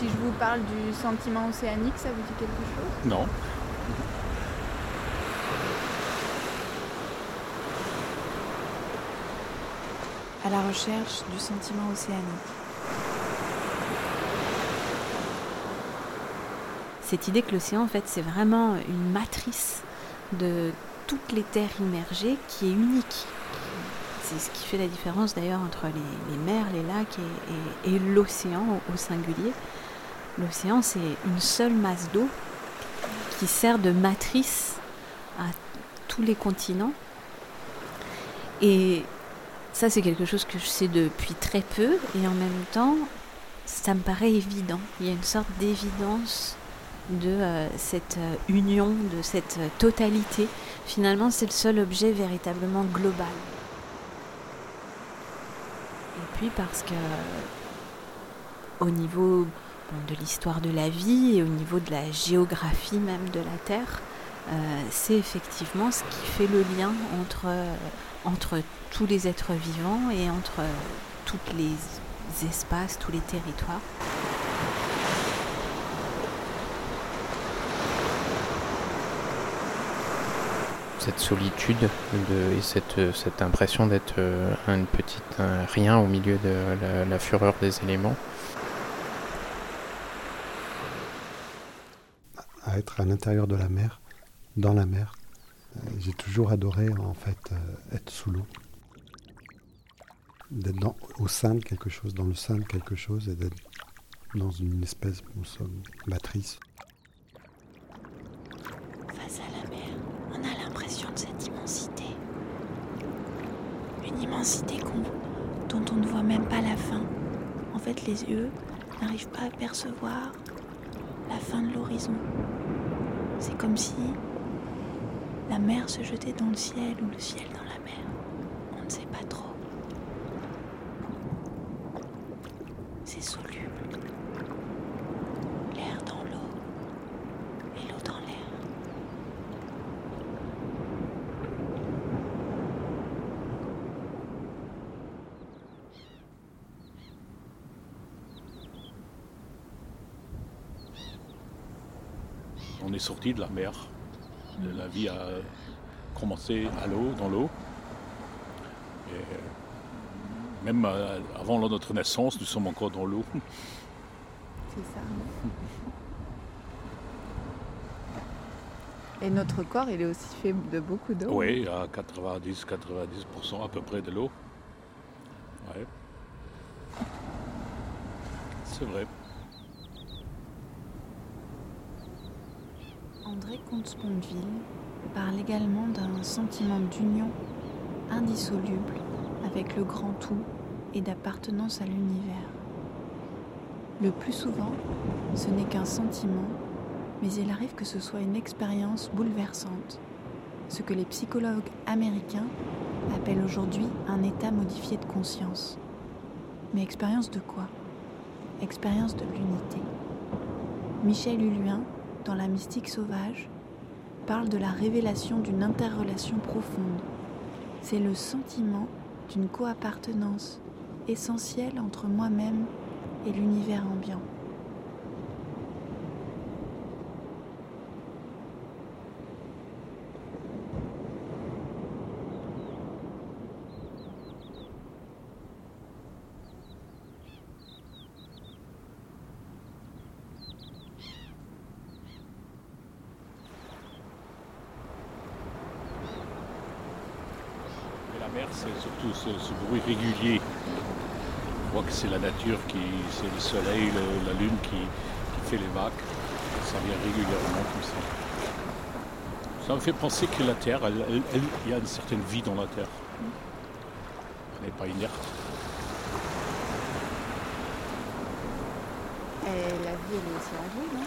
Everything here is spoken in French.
Si je vous parle du sentiment océanique, ça vous dit quelque chose? Non. À la recherche du sentiment océanique. Cette idée que l'océan, en fait, c'est vraiment une matrice de toutes les terres immergées qui est unique. C'est ce qui fait la différence d'ailleurs entre les, mers, les lacs et, l'océan au, singulier. L'océan, c'est une seule masse d'eau qui sert de matrice à tous les continents. Et ça, c'est quelque chose que je sais depuis très peu, et en même temps, ça me paraît évident. Il y a une sorte d'évidence de euh, cette euh, union, de cette euh, totalité. Finalement, c'est le seul objet véritablement global. Et puis parce que au niveau de l'histoire de la vie et au niveau de la géographie même de la Terre, c'est effectivement ce qui fait le lien entre, entre tous les êtres vivants et entre tous les espaces, tous les territoires. cette solitude et cette, impression d'être euh, un petit rien au milieu de la, fureur des éléments. À être à l'intérieur de la mer, dans la mer, euh, j'ai toujours adoré en fait euh, être sous l'eau. D'être au sein de quelque chose, dans le sein de quelque chose et d'être dans une espèce de matrice. immensité dont on ne voit même pas la fin. En fait, les yeux n'arrivent pas à percevoir la fin de l'horizon. C'est comme si la mer se jetait dans le ciel ou le ciel dans la mer. On ne sait pas trop. C'est soluble. On est sorti de la mer. La vie a commencé à l'eau, dans l'eau. même euh, avant notre naissance, nous sommes encore dans l'eau. C'est ça. Et notre corps, il est aussi fait de beaucoup d'eau? Oui, à 90-90% à peu près de l'eau. Ouais. C'est vrai. André Comte-Sponville parle également d'un sentiment d'union indissoluble avec le grand tout et d'appartenance à l'univers. Le plus souvent, ce n'est qu'un sentiment, mais il arrive que ce soit une expérience bouleversante, ce que les psychologues américains appellent aujourd'hui un état modifié de conscience. Mais expérience de quoi? Expérience de l'unité. Michel Hulluin dans la mystique sauvage, parle de la révélation d'une interrelation profonde. C'est le sentiment d'une coappartenance essentielle entre moi-même et l'univers ambiant. C'est surtout ce, bruit régulier. On voit que c'est la nature qui, c'est le soleil, la lune qui, fait les vagues. Ça vient régulièrement comme ça. Ça me fait penser que la Terre, il y a une certaine vie dans la Terre. Elle n'est pas inerte. La vie, elle est aussi en vous, non?